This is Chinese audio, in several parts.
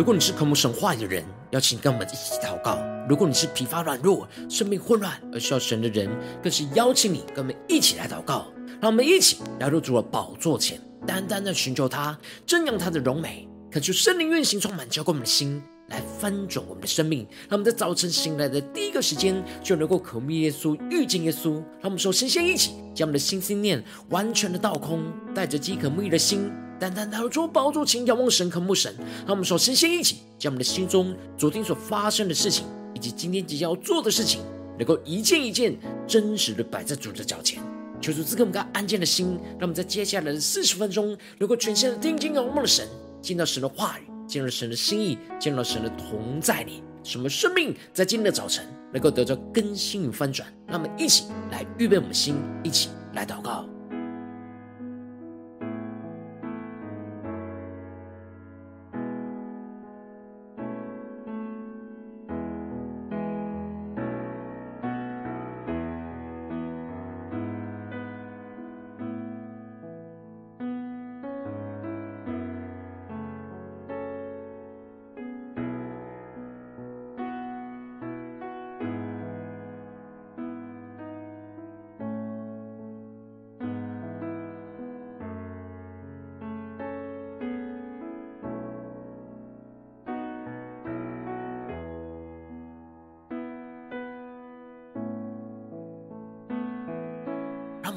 如果你是渴慕神话语的人，邀请跟我们一起祷告；如果你是疲乏软弱、生命混乱而需要神的人，更是邀请你跟我们一起来祷告。让我们一起来入主了宝座前，单单的寻求他，瞻仰他的荣美，恳求圣灵运行充满，浇灌我们的心，来翻转我们的生命。让我们在早晨醒来的第一个时间，就能够渴慕耶稣、遇见耶稣。让我们首先先一起将我们的心心念完全的倒空，带着饥渴沐浴的心。单单来到主宝座前，仰望神，渴慕神。让我们首先先一起将我们的心中昨天所发生的事情，以及今天即将要做的事情，能够一件一件真实的摆在主的脚前，求主赐给我们个安静的心，让我们在接下来的四十分钟，能够全心的听经仰望的神，见到神的话语，见到神的心意，见到神的同在里，使我们生命在今天的早晨能够得到更新与翻转。让我们一起来预备我们的心，一起来祷告。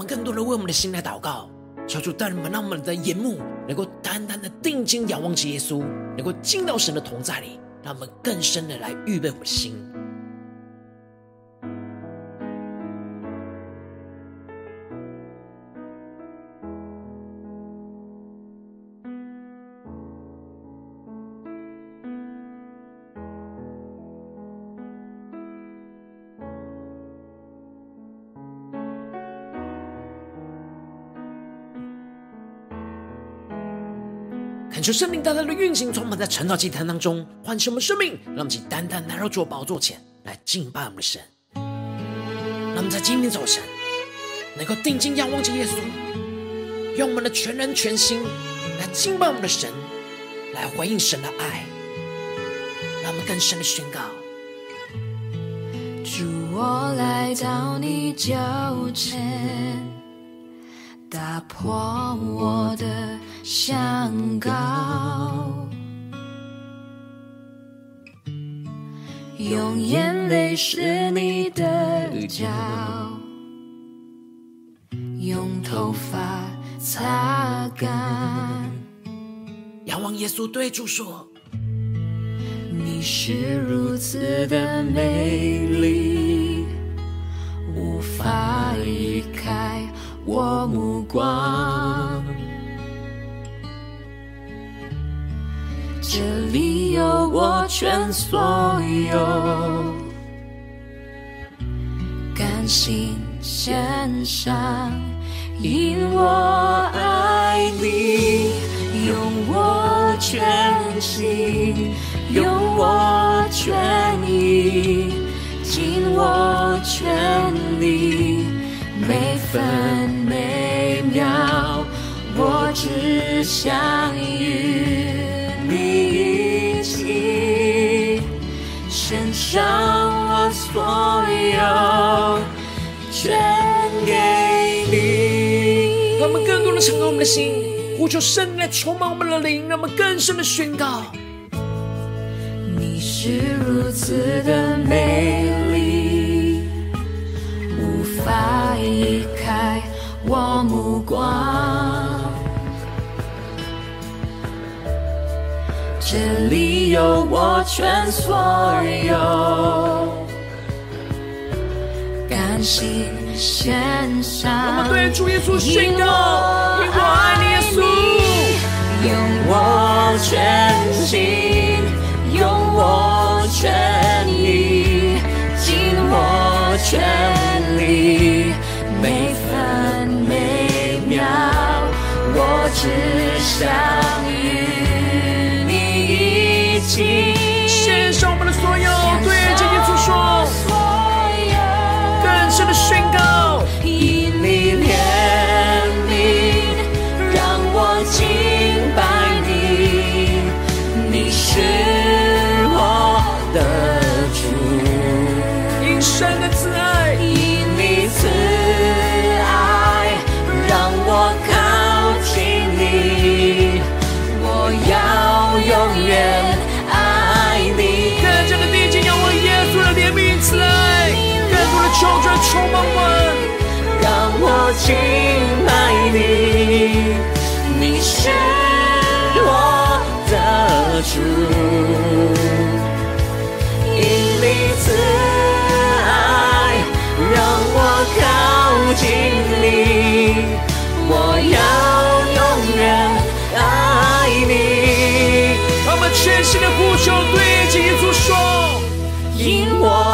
更多的为我们的心来祷告，求主带领们，让我们的眼目能够单单的定睛仰望起耶稣，能够进到神的同在里，让我们更深的来预备我们的心。求圣灵单单的运行，充满在晨祷祭坛当中，唤醒我们生命，让我们单单来到主宝座前来敬拜我们的神。让我们在今天早晨能够定睛仰望着耶稣，用我们的全人全心来敬拜我们的神，来回应神的爱。让我们更深的宣告：主，我来到你脚前，打破我的香膏，用眼泪湿你的脚，用头发擦干。仰望耶稣对主说：你是如此的美丽，无法移开我目光。这里有我全所有，甘心献上，因我爱你，用我全心，用我全意，尽我全力，每分每秒，我只想与。将我所有，全给你。让我们更多的敞开我们的心，呼求圣灵来充满我们的灵，让我们更深的宣告：你是如此的美丽，无法移开我目光。这里有我全所有，甘心献上。我们对主耶稣宣告：因我爱你，耶稣，用我全心，用我全意，尽我全力，每分每秒，我只想与与。献上我们的所有，充满我，让我敬拜你，你是我的主，因你慈爱让我靠近你，我要永远爱你。我们全心的呼求，对主耶稣说，因我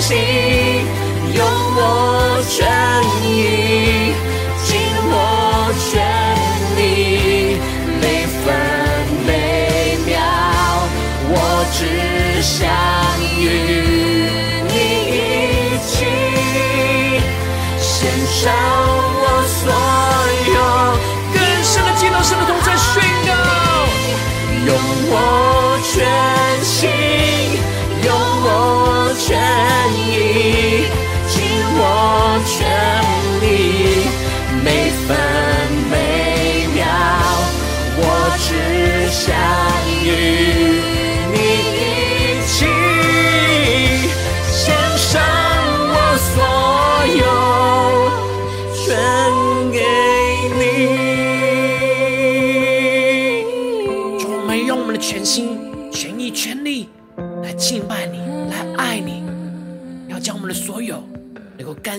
心，用我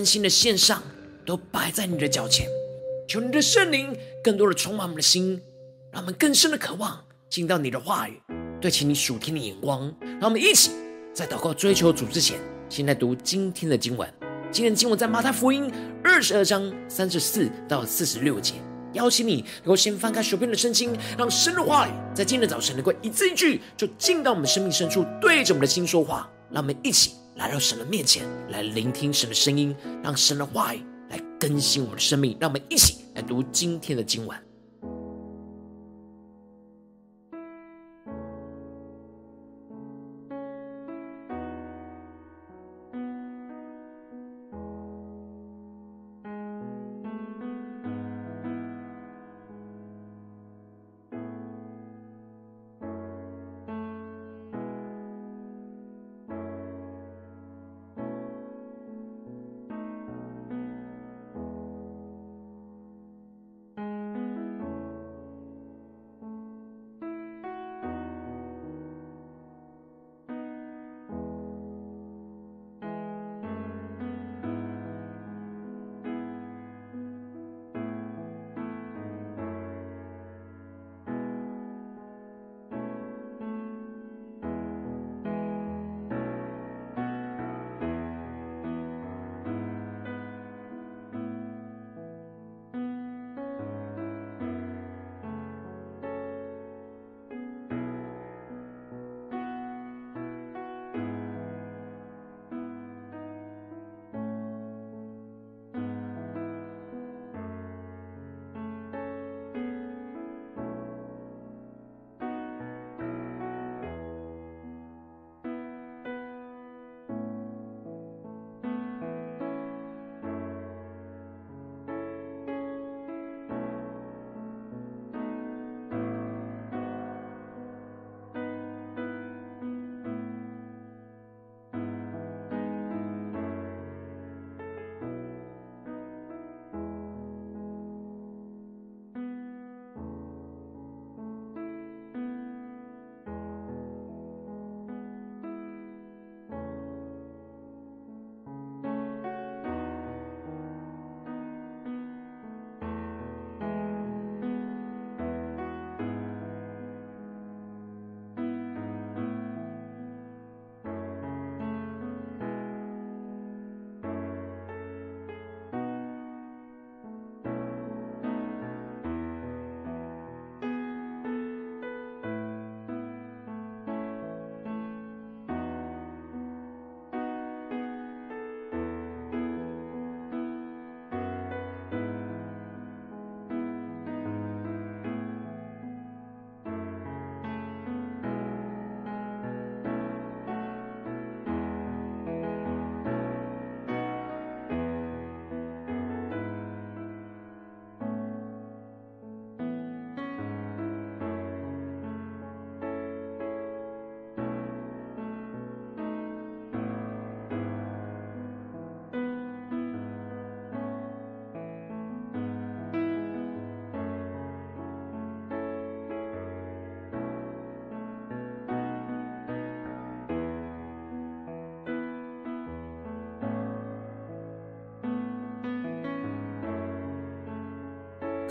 甘心的献上，都摆在你的脚前。求你的圣灵更多的充满我们的心，让我们更深的渴望进到你的话语，对齐你属天的眼光。让我们一起在祷告追求主之前，先来读今天的经文。今天的经文在马太福音二十二章三十四到四十六节。邀请你能够先翻开手边的圣经，让神的话语在今天的早晨能够一字一句就进到我们生命深处，对着我们的心说话。让我们一起来到神的面前，来聆听神的声音，让神的话语来更新我们的生命。让我们一起来读今天的经文。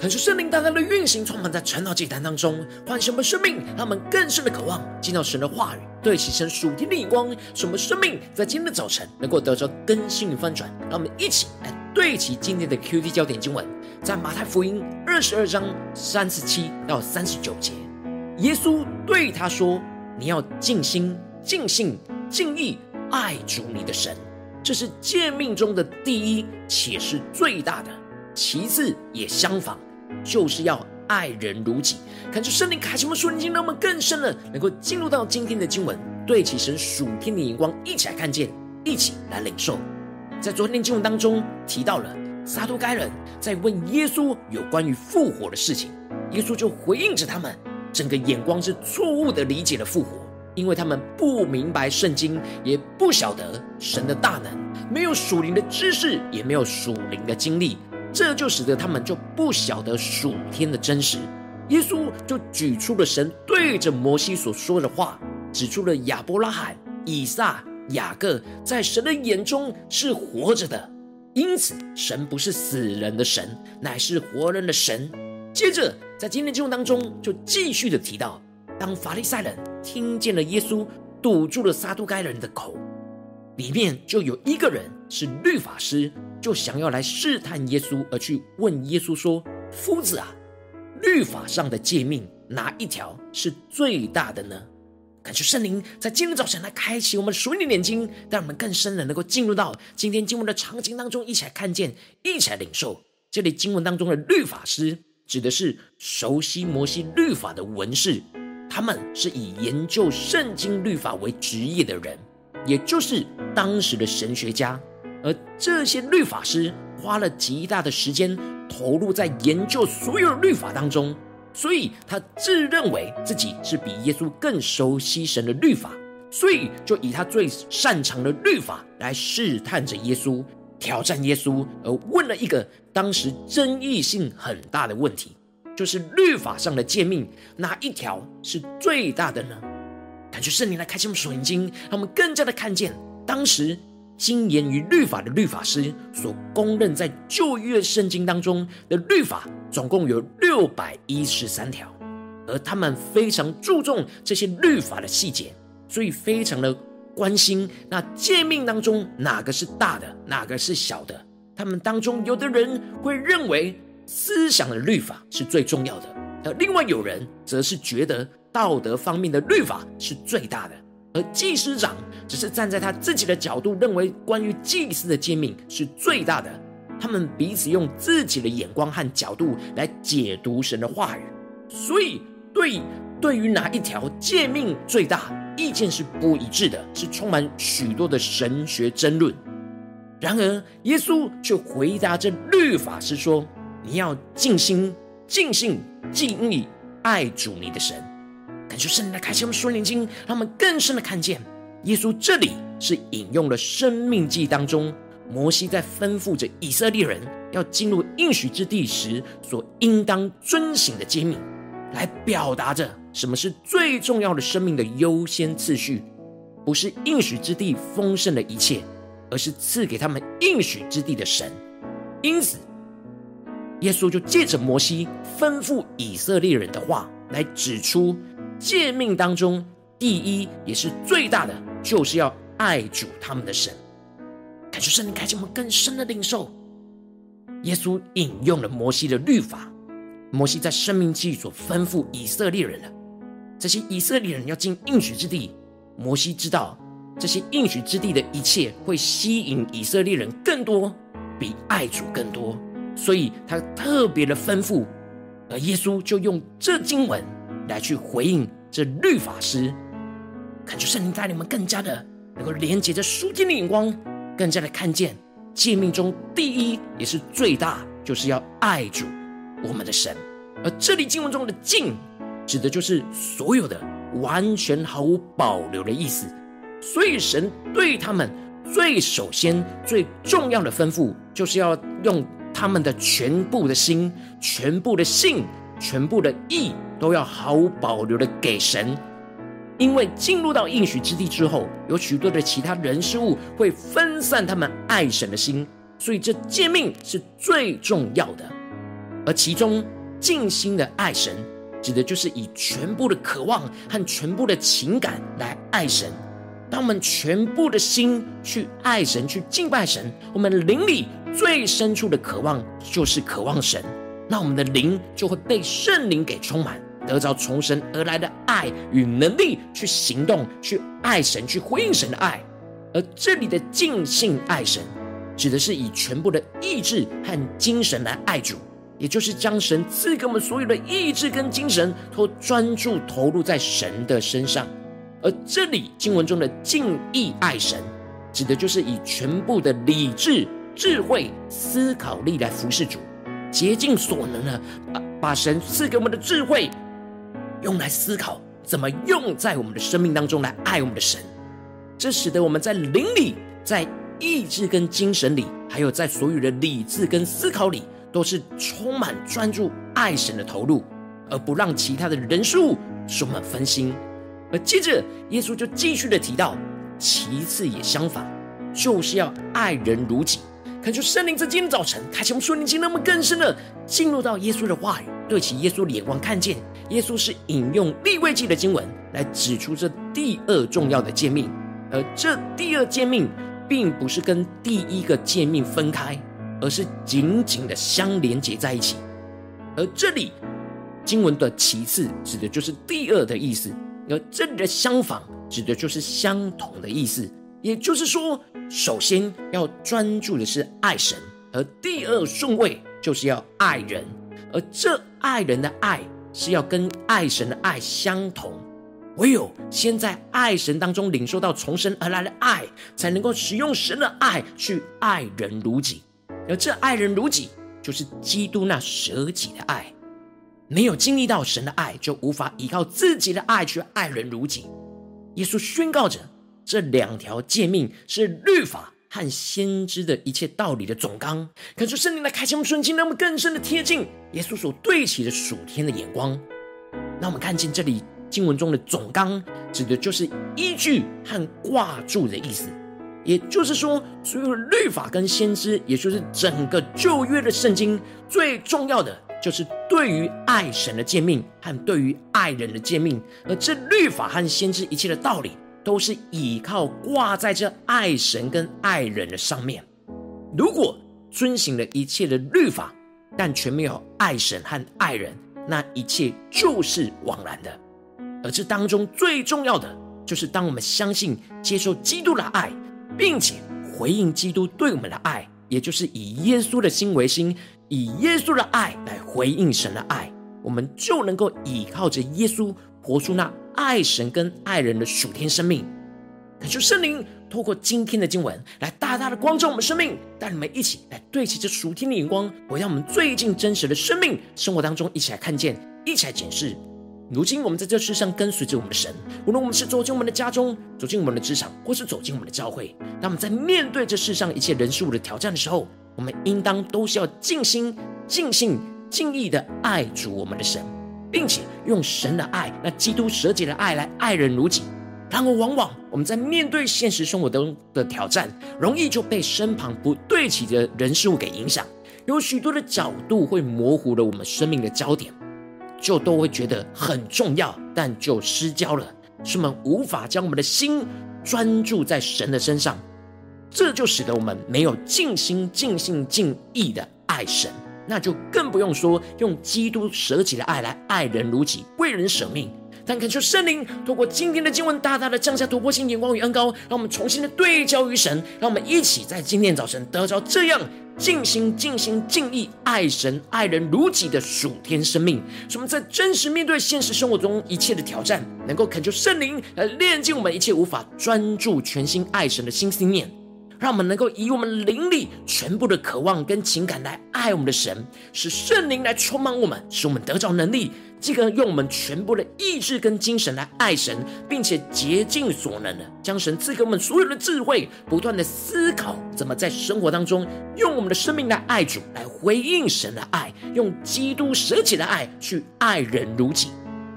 可是圣灵大大的运行，充满在晨祷祭坛当中，唤醒我们生命，让我们更深的渴望见到神的话语，对齐神属天的眼光，使我们生命在今天的早晨能够得着更新与翻转。让我们一起来对齐今天的 QT 焦点经文，在马太福音二十二章三十七到三十九节，耶稣对他说：“你要尽心、尽性、尽意爱主你的神，这是诫命中的第一，且是最大的。其次也相仿。”就是要爱人如己，看出圣灵开启我们属灵经，让我们更深的能够进入到今天的经文，对起神属天的眼光，一起来看见，一起来领受。在昨天的经文当中提到了撒都该人在问耶稣有关于复活的事情，耶稣就回应着他们，整个眼光是错误的理解了复活，因为他们不明白圣经，也不晓得神的大能，没有属灵的知识，也没有属灵的经历。这就使得他们就不晓得属天的真实。耶稣就举出了神对着摩西所说的话，指出了亚伯拉罕、以撒、雅各在神的眼中是活着的，因此神不是死人的神，乃是活人的神。接着在今天经文当中就继续的提到，当法利赛人听见了耶稣堵住了撒都该人的口，里面就有一个人是律法师。就想要来试探耶稣，而去问耶稣说：“夫子啊，律法上的诫命哪一条是最大的呢？”感谢圣灵在今天早晨来开启我们属灵的眼睛，让我们更深的能够进入到今天经文的场景当中，一起来看见，一起来领受。这里经文当中的律法师，指的是熟悉摩西律法的文士，他们是以研究圣经律法为职业的人，也就是当时的神学家。而这些律法师花了极大的时间投入在研究所有律法当中，所以他自认为自己是比耶稣更熟悉神的律法，所以就以他最擅长的律法来试探着耶稣，挑战耶稣，而问了一个当时争议性很大的问题，就是律法上的诫命哪一条是最大的呢？感觉圣灵来开启我们属灵经，让我们更加的看见当时。经言与律法的律法师所公认在旧约圣经当中的律法，总共有六百一十三条，而他们非常注重这些律法的细节，所以非常的关心那诫命当中哪个是大的，哪个是小的。他们当中有的人会认为思想的律法是最重要的，而另外有人则是觉得道德方面的律法是最大的。而祭司长只是站在他自己的角度，认为关于祭司的诫命是最大的。他们彼此用自己的眼光和角度来解读神的话语，所以对对于哪一条诫命最大，意见是不一致的，是充满许多的神学争论。然而耶稣却回答这律法师说：“你要尽心、尽性、尽意爱主你的神。”感谢圣灵来开启我们属灵眼睛，让我们更深的看见，耶稣这里是引用了《生命记》当中摩西在吩咐着以色列人要进入应许之地时所应当遵行的诫命，来表达着什么是最重要的生命的优先次序，不是应许之地丰盛的一切，而是赐给他们应许之地的神。因此，耶稣就借着摩西吩咐以色列人的话来指出。诫命当中，第一也是最大的，就是要爱主他们的神。感谢圣灵开启我们更深的领受。耶稣引用了摩西的律法，摩西在生命记所吩咐以色列人的这些以色列人要进应许之地。摩西知道这些应许之地的一切会吸引以色列人更多，比爱主更多，所以他特别的吩咐，而耶稣就用这经文。来去回应这律法师，恳求圣灵带领我们更加的能够连接着属天的眼光，更加的看见诫命中第一也是最大，就是要爱主我们的神。而这里经文中的“尽”指的就是所有的完全毫无保留的意思。所以神对他们最首先最重要的吩咐，就是要用他们的全部的心、全部的性、全部的意。都要毫无保留的给神，因为进入到应许之地之后，有许多的其他人事物会分散他们爱神的心，所以这诫命是最重要的。而其中尽心的爱神，指的就是以全部的渴望和全部的情感来爱神。当我们全部的心去爱神、去敬拜神，我们灵里最深处的渴望就是渴望神，那我们的灵就会被圣灵给充满，得着从神而来的爱与能力，去行动、去爱神、去回应神的爱。而这里的尽性爱神，指的是以全部的意志和精神来爱主，也就是将神赐给我们所有的意志跟精神，都专注投入在神的身上。而这里经文中的尽意爱神，指的就是以全部的理智、智慧、思考力来服侍主，竭尽所能的把把神赐给我们的智慧，用来思考怎么用在我们的生命当中来爱我们的神。这使得我们在灵里、在意志跟精神里，还有在所有的理智跟思考里，都是充满专注爱神的投入，而不让其他的人事物使我们分心。而接着，耶稣就继续的提到，其次也相反，就是要爱人如己。恳求圣灵在今天早晨开启我们属灵经，让我们更深的进入到耶稣的话语，对齐耶稣的眼光，看见耶稣是引用利未记的经文来指出这第二重要的诫命。而这第二诫命，并不是跟第一个诫命分开，而是紧紧的相连接在一起。而这里经文的其次，指的就是第二的意思；而这里的相反，指的就是相同的意思。也就是说，首先要专注的是爱神，而第二顺位就是要爱人。而这爱人的爱，是要跟爱神的爱相同。唯有先在爱神当中领受到从神而来的爱，才能够使用神的爱去爱人如己。而这爱人如己，就是基督那舍己的爱。没有经历到神的爱，就无法依靠自己的爱去爱人如己。耶稣宣告着，这两条诫命是律法和先知的一切道理的总纲。恳求圣灵来开启我们顺境，让我们更深的贴近耶稣所对齐的属天的眼光。让我们看见这里。经文中的总纲指的就是依据和挂住的意思，也就是说，所有的律法跟先知，也就是整个旧约的圣经，最重要的就是对于爱神的诫命和对于爱人的诫命。而这律法和先知一切的道理，都是依靠挂在这爱神跟爱人的上面。如果遵行了一切的律法，但却没有爱神和爱人，那一切就是枉然的。而这当中最重要的，就是当我们相信、接受基督的爱，并且回应基督对我们的爱，也就是以耶稣的心为心，以耶稣的爱来回应神的爱，我们就能够依靠着耶稣，活出那爱神跟爱人的属天生命。恳求圣灵透过今天的经文，来大大的光照我们生命，带你们一起来对齐这属天的眼光，回到我们最近真实的生命生活当中，一起来看见，一起来检视。如今，我们在这世上跟随着我们的神，无论我们是走进我们的家中，走进我们的职场，或是走进我们的教会，当我们在面对这世上一切人事物的挑战的时候，我们应当都是要尽心、尽性、尽意的爱主我们的神，并且用神的爱，那基督舍己的爱来爱人如己。然而，往往我们在面对现实生活中的挑战，容易就被身旁不对齐的人事物给影响，有许多的角度会模糊了我们生命的焦点。就都会觉得很重要，但就失焦了，使我们无法将我们的心专注在神的身上，这就使得我们没有尽心、尽性、尽意的爱神，那就更不用说用基督舍己的爱来爱人如己，为人舍命。但恳求圣灵透过今天的经文，大大的降下突破性眼光与恩膏，让我们重新的对焦于神，让我们一起在今天早晨得着这样尽心、尽心、尽意爱神、爱人如己的属天生命。使我们在真实面对现实生活中一切的挑战，能够恳求圣灵来炼净我们一切无法专注全心爱神的心思念，让我们能够以我们灵力全部的渴望跟情感来爱我们的神，使圣灵来充满我们，使我们得着能力。这个用我们全部的意志跟精神来爱神，并且竭尽所能的将神赐给我们所有的智慧，不断的思考怎么在生活当中用我们的生命来爱主，来回应神的爱，用基督舍己的爱去爱人如己。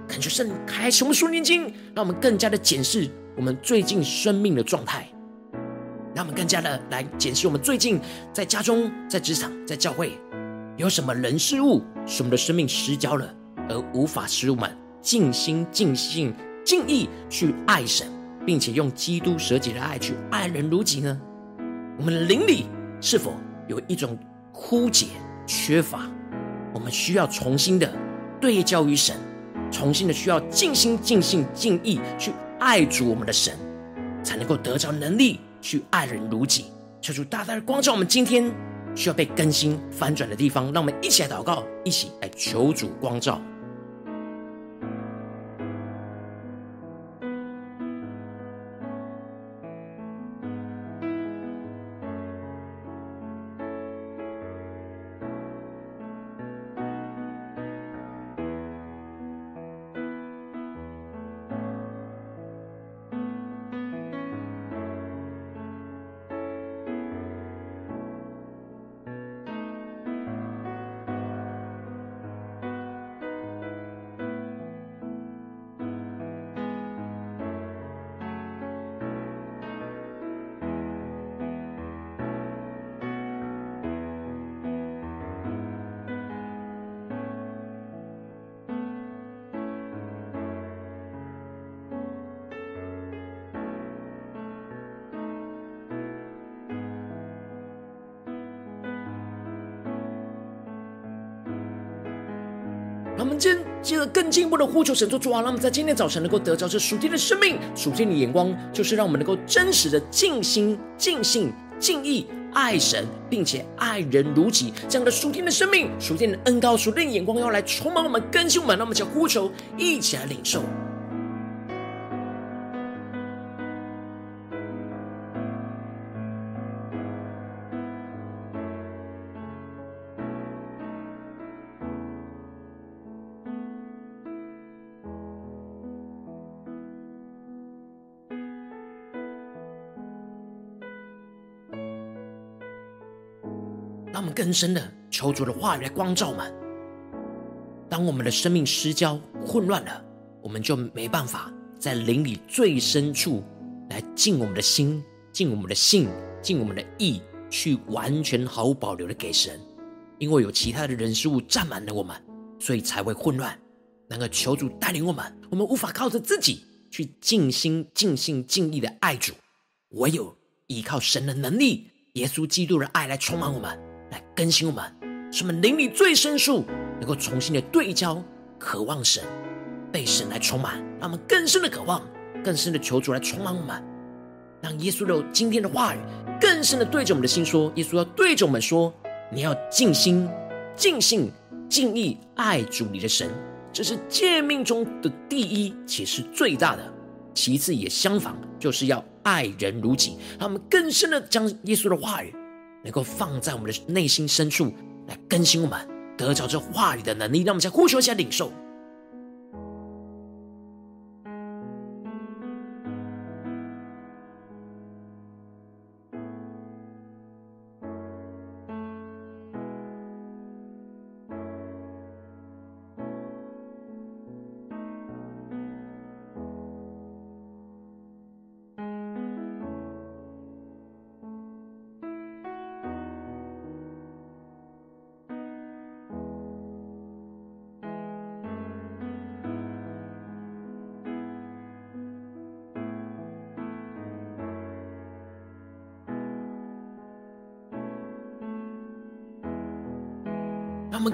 感觉圣开启我们属灵经，让我们更加的检视我们最近生命的状态，让我们更加的来检视我们最近在家中、在职场、在教会有什么人事物使我们的生命失焦了，而无法使我们尽心尽性尽意去爱神，并且用基督舍己的爱去爱人如己呢？我们的灵里是否有一种枯竭、缺乏？我们需要重新的对焦于神，重新的需要尽心尽性尽意去爱主我们的神，才能够得着能力去爱人如己。求主大大的光照我们今天需要被更新翻转的地方，让我们一起来祷告，一起来求主光照。进一步的呼求神，做主啊！让我们在今天早晨能够得着这属天的生命、属天的眼光，就是让我们能够真实的尽心、尽性、尽意爱神，并且爱人如己。这样的属天的生命、属天的恩高、属天的眼光，要来充满我们、更新我们。那么，就呼求一起来领受。更深的求主的话语来光照我们。当我们的生命失焦、混乱了，我们就没办法在灵里最深处来尽我们的心、尽我们的性、尽我们的意，去完全毫无保留的给神。因为有其他的人事物占满了我们，所以才会混乱。能够求主带领我们，我们无法靠着自己去尽心、尽性、尽力的爱主，唯有依靠神的能力、耶稣基督的爱来充满我们。来更新我们，使我们灵里最深处能够重新的对焦，渴望神，被神来充满，让我们更深的渴望，更深的求主来充满我们，让耶稣的今天的话语更深的对着我们的心说，耶稣要对着我们说，你要尽心、尽性、尽意爱主你的神，这是诫命中的第一，且是最大的，其次也相仿，就是要爱人如己，让我们更深的将耶稣的话语。能够放在我们的内心深处来更新我们，得着这话语的能力，让我们在呼求一下领受。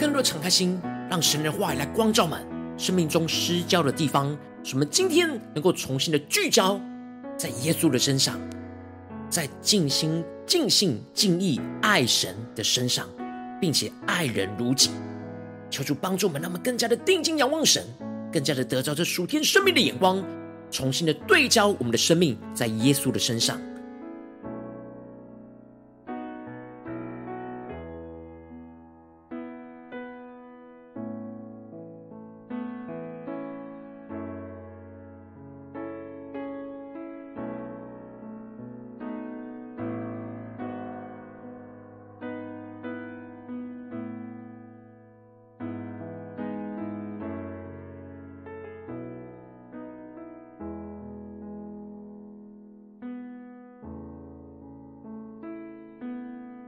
更多的敞开心，让神的话语来光照满生命中失焦的地方，使我们今天能够重新的聚焦在耶稣的身上，在尽心、尽性、尽意爱神的身上，并且爱人如己。求主帮助我们，让我们更加的定睛仰望神，更加的得着这属天生命的眼光，重新的对焦我们的生命在耶稣的身上。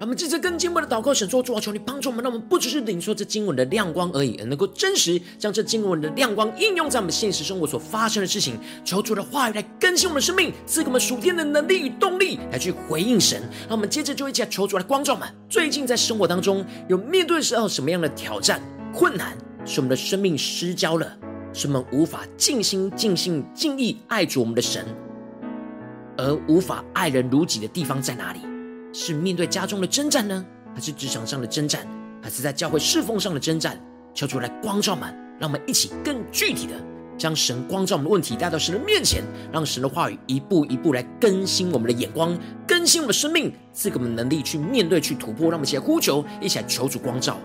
我们这次更进一步的祷告，神说主啊，求你帮助我们，让我们不只是领受这经文的亮光而已，而能够真实将这经文的亮光应用在我们现实生活所发生的事情。求主的话语来更新我们的生命，赐给我们属天的能力与动力，来去回应神。让我们接着就一起来求主来光照我们。最近在生活当中有面对的时候什么样的挑战、困难，使我们的生命失焦了，使我们无法尽心、尽性、尽意爱主我们的神，而无法爱人如己的地方在哪里？是面对家中的征战呢，还是职场上的征战，还是在教会侍奉上的征战？求主来光照们，让我们一起更具体的将神光照我们的问题带到神的面前，让神的话语一步一步来更新我们的眼光，更新我们的生命，赐给我们能力去面对、去突破。让我们一起来呼求，一起来求主光照。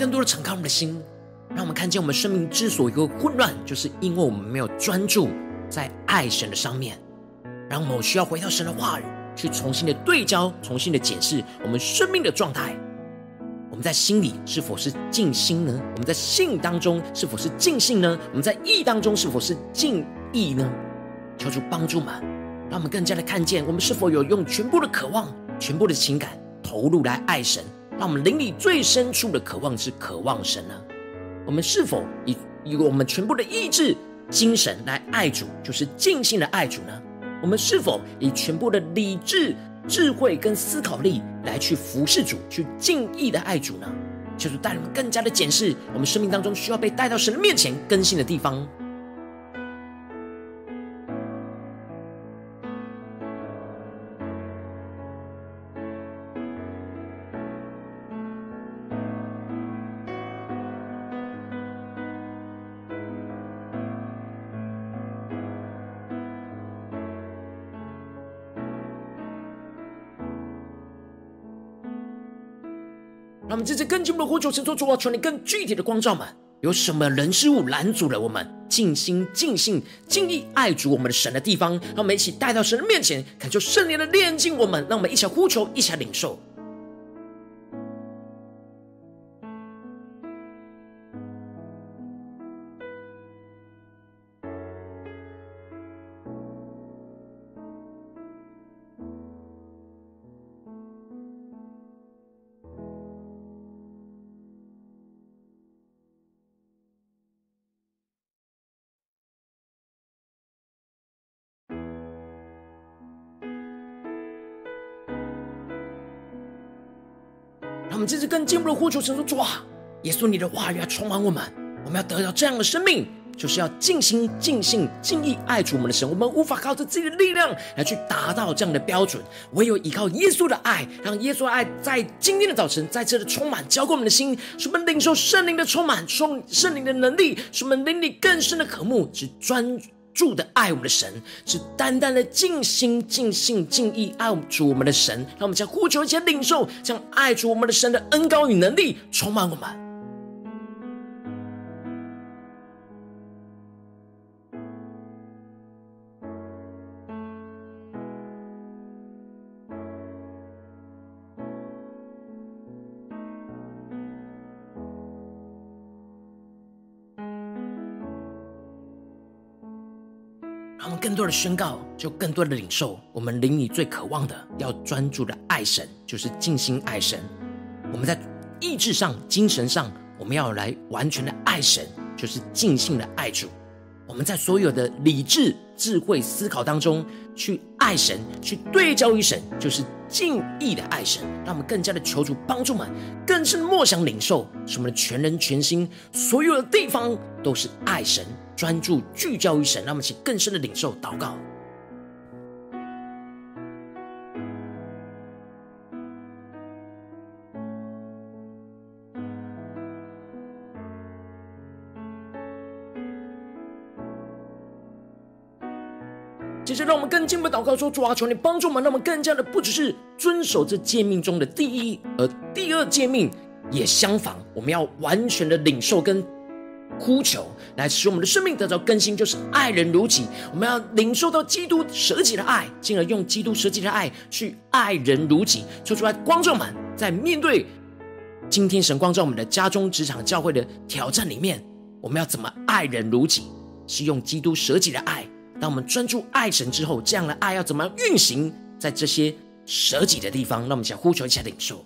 更多的敞开我们的心，让我们看见我们生命之所以会混乱，就是因为我们没有专注在爱神的上面。让我们需要回到神的话语，去重新的对焦，重新的检视我们生命的状态。我们在心里是否是尽心呢？我们在信当中是否是尽性呢？我们在意当中是否是尽意呢？求主帮助我们，让我们更加的看见我们是否有用全部的渴望、全部的情感投入来爱神。让我们灵里最深处的渴望是渴望神呢？我们是否以以我们全部的意志、精神来爱主，就是尽心的爱主呢？我们是否以全部的理智、智慧跟思考力来去服侍主，去尽意的爱主呢？就是带我们更加的检视我们生命当中需要被带到神的面前更新的地方。让我们这次更进一步的呼求，神说主啊，求你更具体的光照们，有什么人事物拦阻了我们尽心尽性尽意爱主我们的神的地方？让我们一起带到神的面前，恳求圣灵的炼净我们。让我们一起呼求，一起领受。我们这次更进一步的呼求，神说：“主啊，耶稣，你的话语要充满我们，我们要得到这样的生命，就是要尽心、尽性、尽意爱主我们的神。我们无法靠着自己的力量来去达到这样的标准，唯有依靠耶稣的爱，让耶稣的爱在今天的早晨再次的充满，浇灌我们的心，使我们领受圣灵的充满，充圣灵的能力，使我们灵里更深的渴慕，只专。”住的爱我们的神，是单单的尽心尽性尽意爱我们主我们的神，让我们将呼求一些领受，将爱主我们的神的恩高与能力充满我们。多的宣告，就更多的领受。我们灵里最渴望的，要专注的爱神，就是尽心爱神。我们在意志上、精神上，我们要来完全的爱神，就是尽心的爱主。我们在所有的理智、智慧、思考当中，去爱神，去对焦于神，就是敬意的爱神。让我们更加的求主帮助们，更是默想领受，使我们的全人全心，所有的地方都是爱神。专注聚焦于神，让我们请更深的领受祷告。让我们更进一步祷告说：主啊，求你帮助我们，让我们更加的不只是遵守这诫命中的第一，而第二诫命也相仿，我们要完全的领受跟呼求，来使我们的生命得到更新，就是爱人如己。我们要领受到基督舍己的爱，进而用基督舍己的爱去爱人如己。说出来，光照们在面对今天神光照我们的家中、职场、教会的挑战里面，我们要怎么爱人如己？是用基督舍己的爱。当我们专注爱神之后，这样的爱要怎么样运行在这些舍己的地方？那我们想呼求一下领受。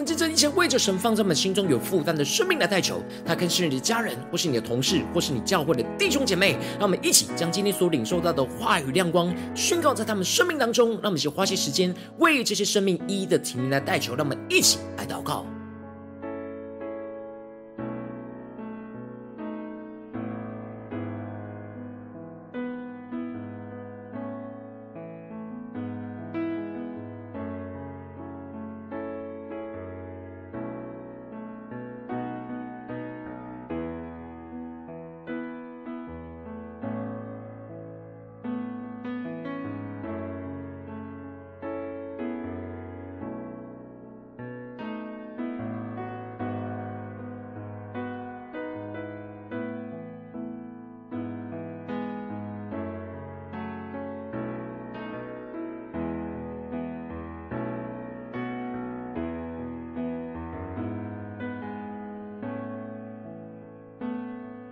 们将这一些为着神放在我们心中有负担的生命来代求，他更是你的家人，或是你的同事，或是你教会的弟兄姐妹。让我们一起将今天所领受到的话语亮光宣告在他们生命当中。让我们一起花些时间为这些生命一一的提名来代求。让我们一起来祷告。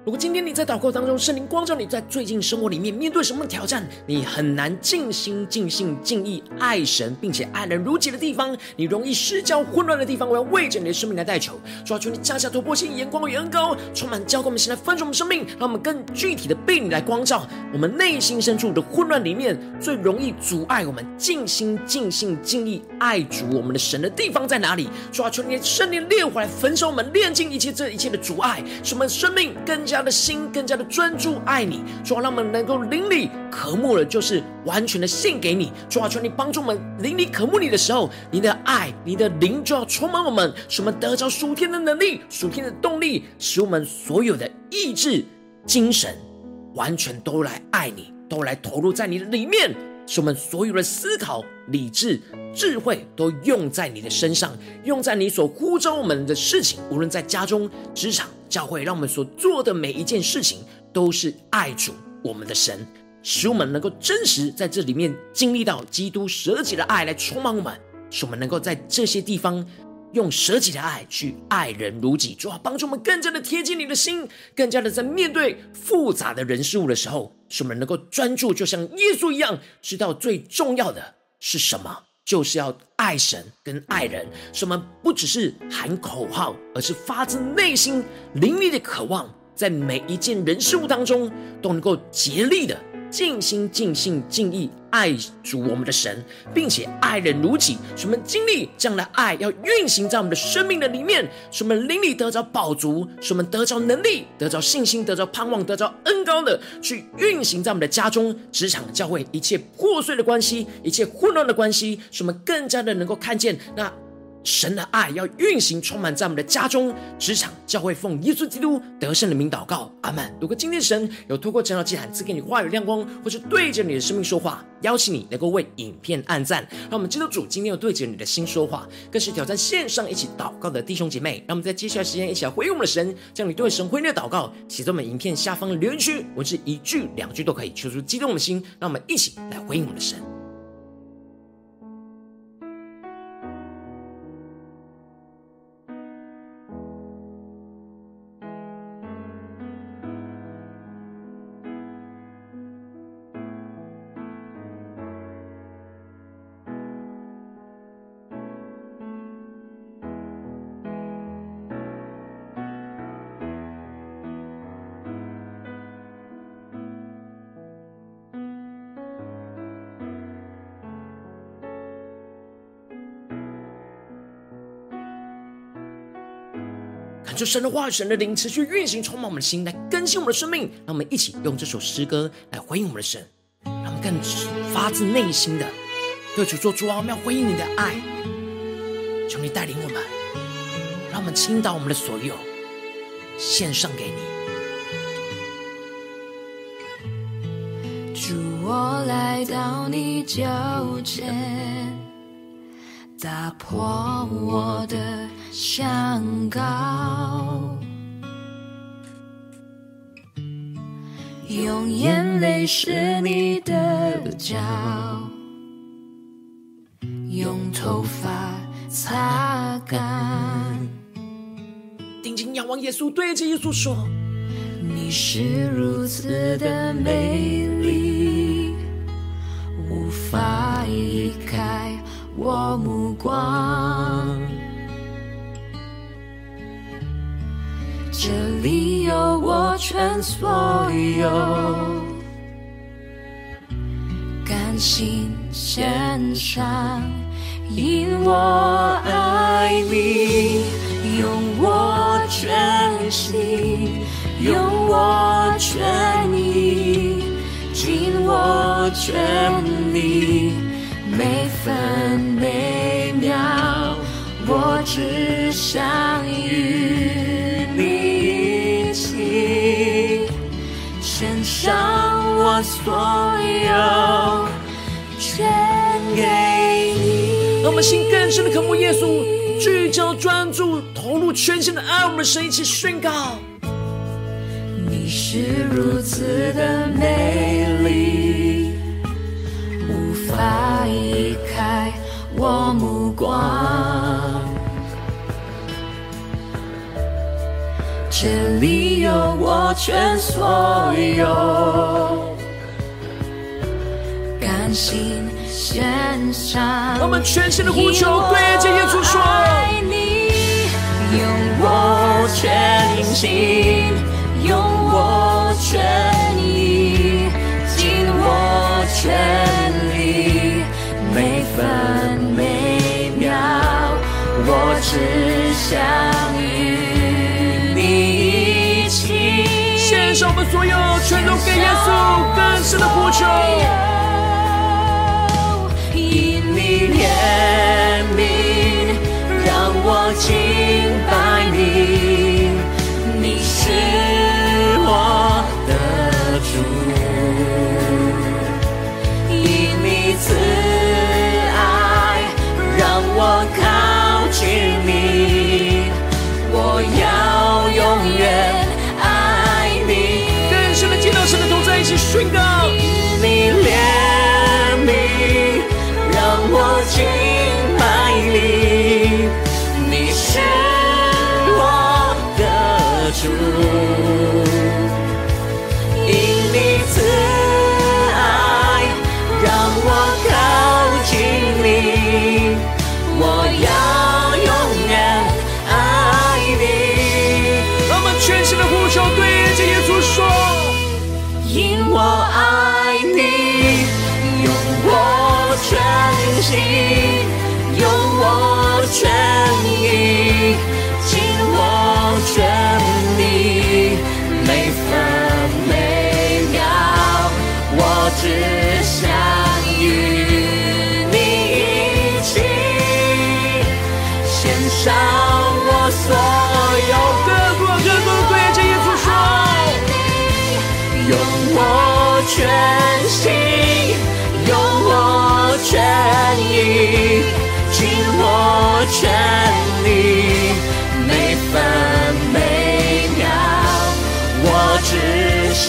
如果今天你在祷告当中，圣灵光照你在最近生活里面面对什么挑战，你很难尽心尽性尽意爱神，并且爱人如己的地方，你容易失焦混乱的地方，我要为着你的生命来代求，抓住你降下突破性眼光与恩膏，充满教灌我们，现在分盛我们生命，让我们更具体的被你来光照，我们内心深处的混乱里面最容易阻碍我们尽心尽性尽意爱主我们的神的地方在哪里？抓住你的圣灵烈火来焚烧我们，炼净一切这一切的阻碍，使我们生命更加。的心更加的专注爱你，主啊，让我们能够灵里渴慕的，就是完全的献给你。主啊，求你帮助我们灵里渴慕你的时候，你的爱、你的灵就要充满我们，使我们得着属天的能力、属天的动力，使我们所有的意志、精神完全都来爱你，都来投入在你的里面，使我们所有的思考、理智、智慧都用在你的身上，用在你所呼召我们的事情，无论在家中、职场。教会让我们所做的每一件事情都是爱主我们的神，使我们能够真实在这里面经历到基督舍己的爱来充满我们，使我们能够在这些地方用舍己的爱去爱人如己，主要帮助我们更加的贴近你的心，更加的在面对复杂的人事物的时候，使我们能够专注，就像耶稣一样，知道最重要的是什么。就是要爱神跟爱人，使我们不只是喊口号，而是发自内心灵力的渴望，在每一件人事物当中都能够竭力的。尽心尽性尽意爱主我们的神，并且爱人如己，使我们经历这样的爱要运行在我们的生命的里面，使我们灵里得着饱足，使我们得着能力，得着信心，得着盼望，得着恩膏的去运行在我们的家中、职场、教会一切破碎的关系，一切混乱的关系，使我们更加的能够看见那。神的爱要运行，充满在我们的家中、职场、教会，奉耶稣基督得胜的名祷告，阿门。如果今天神有透过晨祷祭坛赐给你话语亮光，或是对着你的生命说话，邀请你能够为影片按赞，让我们基督主今天有对着你的心说话，更是挑战线上一起祷告的弟兄姐妹。让我们在接下来时间一起来回应我们的神，将你对神回应的祷告写在我们影片下方的留言区，文字一句两句都可以，求主激动我们的心，让我们一起来回应我们的神。求神的话语、神的灵持续运行，充满我们的心，来更新我们的生命。让我们一起用这首诗歌来回应我们的神，让我们更发自内心的对主说：“主啊，我们要回应你的爱，求你带领我们，让我们倾倒我们的所有，献上给你。”主，我来到你脚前，打破我的香膏，用眼泪湿你的脚，用头发擦干。定睛仰望耶稣，对着耶稣说：“你是如此的美丽，无法移开我目光。这里有我全所有，甘心献上，因我爱你，用我全心。”用我全意，尽我全力，每分每秒，我只想所有，全给你。让我们心更深的渴慕耶稣，聚焦专注，投入全心的爱我们的神，一起宣告。你是如此的美丽，无法移开我目光。这里有我全所有，甘心献上。我们全心的呼求，对着耶稣说：爱你，用我全心。用我全意，尽我全力，每分每秒，我只想与你一起。献上我们所有，全都给耶稣，更深的呼求。你是我的主，因你慈爱，让我靠近你，我要永远爱你，我们全心的呼求，对着耶稣说，因我爱你，用我全心，用我全。全心用我全意，尽我全力，每分每秒，我只想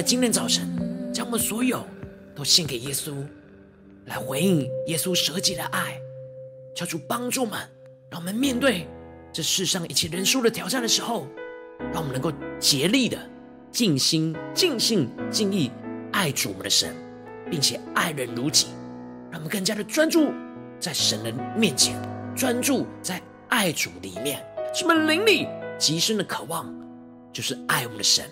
在今天早晨，将我们所有都献给耶稣，来回应耶稣舍己的爱，求主帮助们，让我们面对这世上一切人数的挑战的时候，让我们能够竭力的尽心、尽性、尽意爱主我们的神，并且爱人如己，让我们更加的专注在神的面前，专注在爱主里面。什么灵里极深的渴望，就是爱我们的神，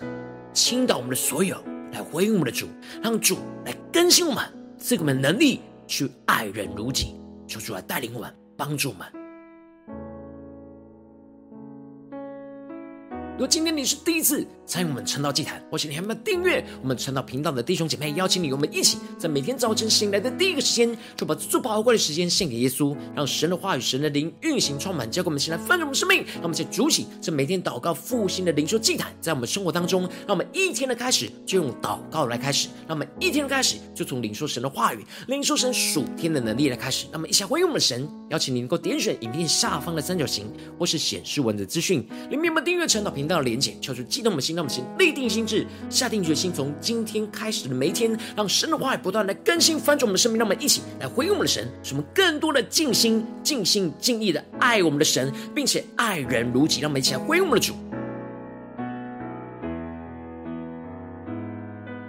倾倒我们的所有，来回应我们的主，让主来更新我们，赐给我们能力去爱人如己。求主来带领我们，帮助我们。如果今天你是第一次参与我们晨祷祭坛，或是你还没有订阅我们晨祷频道的弟兄姐妹，邀请你，我们一起在每天早晨醒来的第一个时间，就把最宝贵的时间献给耶稣，让神的话语、神的灵运行充满，交给我们，先来丰盛我们生命。让我们在主起这每天祷告复兴的灵修祭坛，在我们生活当中，让我们一天的开始就用祷告来开始，让我们一天的开始就从领受神的话语、领受神属天的能力来开始。那么一起回应我们的神，邀请你能够点选影片下方的三角形，或是显示文字资讯里面有没有订阅晨祷频道的连结，敲出激动我们心，让我们先立定心志，下定决心，从今天开始的每一天，让神的话语不断来更新翻转我们的生命，让我们一起来回应我们的神，使我们更多的尽心、尽心、尽意的爱我们的神，并且爱人如己。让我们一起来回应我们的主。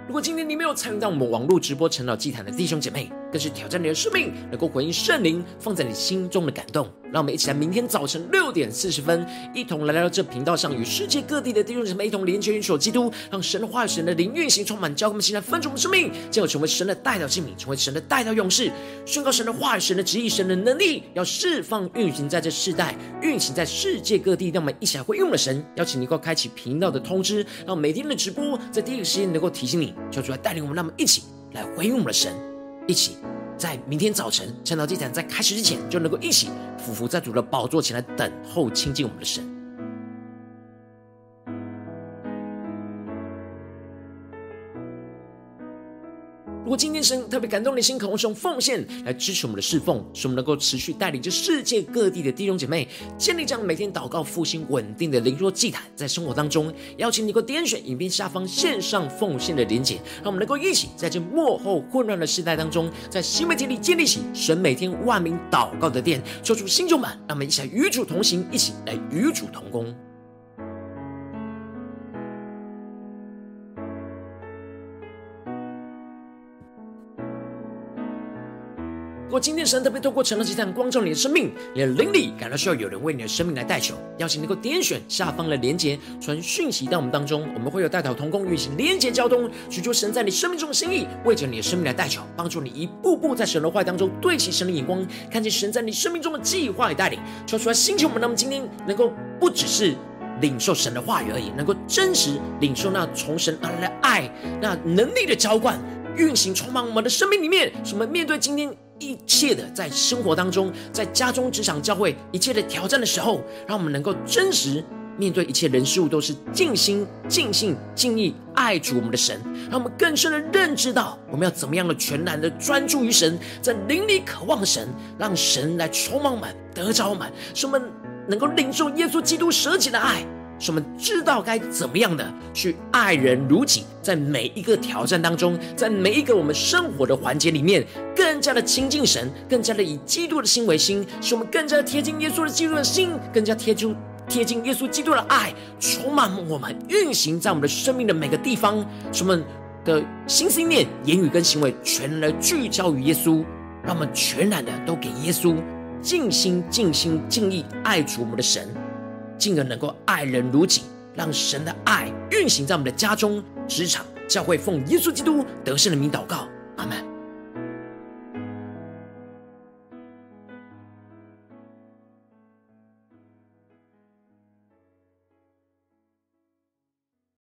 如果今天你没有参与到我们网络直播晨祷祭坛的弟兄姐妹，更是挑战你的生命，能够回应圣灵放在你心中的感动。让我们一起来，明天早晨六点四十分，一同来到这频道上，与世界各地的弟兄姐妹一同连接、运手基督，让神的话语、神的灵运行充满，教会我们现在分盛我们生命，进而成为神的代表器皿，成为神的代表勇士，宣告神的话语、神的旨意、神的能力，要释放、运行在这世代，运行在世界各地。让我们一起来回应我们的神，邀请你能够开启频道的通知，让每天的直播在第一个时间能够提醒你，叫主来带领我们，让我们一起来回应我们的神，一起。在明天早晨，晨祷祭坛在开始之前，就能够一起俯伏在主的宝座前来等候亲近我们的神。果今天神特别感动你的心，渴望用奉献来支持我们的侍奉，使我们能够持续带领着世界各地的弟兄姐妹建立这样每天祷告复兴稳定的灵修祭坛，在生活当中，邀请你能够点选影片下方线上奉献的连结，让我们能够一起在这幕后混乱的时代当中，在新媒体里建立起神每天万名祷告的殿，做出新旧版，让我们一起来与主同行，一起来与主同工。如果今天神特别透过晨祷祭坛光照你的生命，你的灵里感到需要有人为你的生命来代求，邀请能够点选下方的连结，传讯息到我们当中，我们会有代祷同工运行连结交通，寻求神在你生命中的心意，为着你的生命来代求，帮助你一步步在神的话当中对齐神的眼光，看见神在你生命中的计划与带领，说出来心情我们，那么今天能够不只是领受神的话语而已，能够真实领受那从神而来的爱，那能力的浇灌运行充满我们的生命里面，使我们面对今天。一切的在生活当中，在家中、职场、教会一切的挑战的时候，让我们能够真实面对一切人事物，都是尽心、尽性、尽意爱主我们的神。让我们更深的认知到，我们要怎么样的全然的专注于神，在灵里渴望神，让神来充满我们、得着我们，使我们能够领受耶稣基督舍己的爱。使我们知道该怎么样的去爱人如己，在每一个挑战当中，在每一个我们生活的环节里面，更加的亲近神，更加的以基督的心为心，使我们更加贴近耶稣的基督的心，更加贴近贴近耶稣基督的爱，充满我们，运行在我们的生命的每个地方，使我们的心思念、言语跟行为全然的聚焦于耶稣，让我们全然的都给耶稣，尽心尽心尽意爱主我们的神。进而能够爱人如己，让神的爱运行在我们的家中、职场、教会，奉耶稣基督得胜的名祷告，阿门。